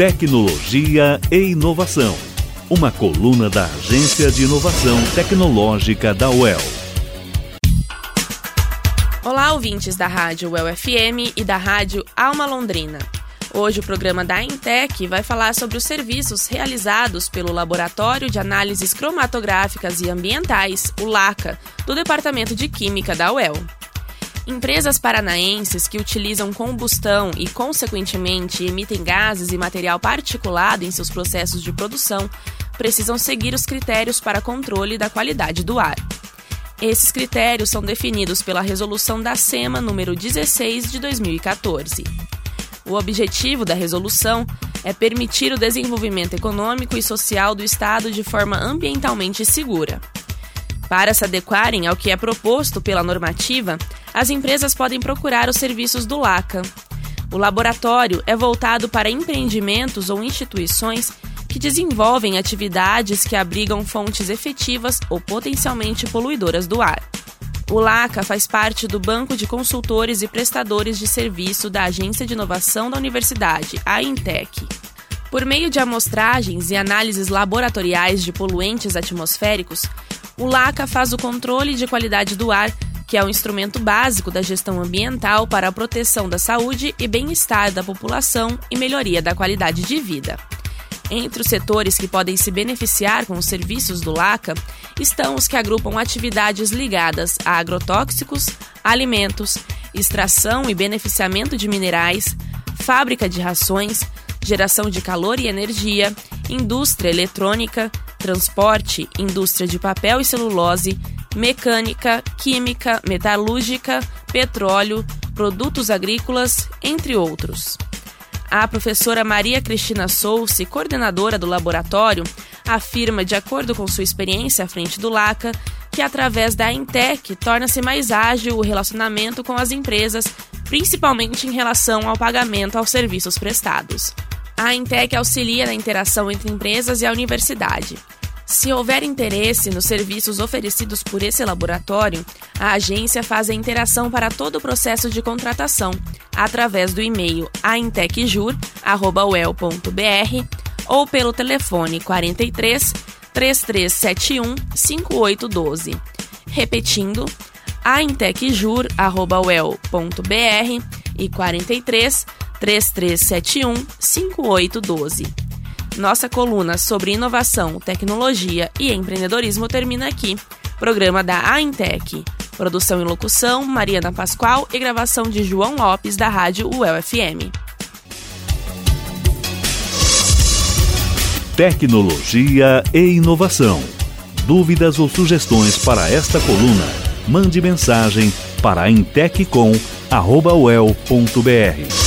Tecnologia e Inovação. Uma coluna da Agência de Inovação Tecnológica da UEL. Olá, ouvintes da Rádio UEL FM e da Rádio Alma Londrina. Hoje o programa da Intec vai falar sobre os serviços realizados pelo Laboratório de Análises Cromatográficas e Ambientais, o LACA, do Departamento de Química da UEL. Empresas paranaenses que utilizam combustão e, consequentemente, emitem gases e material particulado em seus processos de produção precisam seguir os critérios para controle da qualidade do ar. Esses critérios são definidos pela Resolução da SEMA número 16 de 2014. O objetivo da resolução é permitir o desenvolvimento econômico e social do Estado de forma ambientalmente segura. Para se adequarem ao que é proposto pela normativa, as empresas podem procurar os serviços do LACA. O laboratório é voltado para empreendimentos ou instituições que desenvolvem atividades que abrigam fontes efetivas ou potencialmente poluidoras do ar. O LACA faz parte do Banco de Consultores e Prestadores de Serviço da Agência de Inovação da Universidade, a INTEC. Por meio de amostragens e análises laboratoriais de poluentes atmosféricos, o LACA faz o controle de qualidade do ar, que é o instrumento básico da gestão ambiental para a proteção da saúde e bem-estar da população e melhoria da qualidade de vida. Entre os setores que podem se beneficiar com os serviços do LACA estão os que agrupam atividades ligadas a agrotóxicos, alimentos, extração e beneficiamento de minerais, fábrica de rações, geração de calor e energia, indústria eletrônica, transporte, indústria de papel e celulose, mecânica, química, metalúrgica, petróleo, produtos agrícolas, entre outros. A professora Maria Cristina Souce, coordenadora do laboratório, afirma, de acordo com sua experiência à frente do LACA, que através da Intec torna-se mais ágil o relacionamento com as empresas, principalmente em relação ao pagamento aos serviços prestados. A Intec auxilia na interação entre empresas e a universidade. Se houver interesse nos serviços oferecidos por esse laboratório, a agência faz a interação para todo o processo de contratação, através do e-mail aintecjur.uel.br ou pelo telefone 43 3371 5812. Repetindo, aintecjur.uel.br e 43 3371 5812. Nossa coluna sobre inovação, tecnologia e empreendedorismo termina aqui. Programa da Aintec. Produção e locução: Mariana Pascoal e gravação de João Lopes, da Rádio UEL-FM. Tecnologia e inovação. Dúvidas ou sugestões para esta coluna? Mande mensagem para inteccom.uel.br.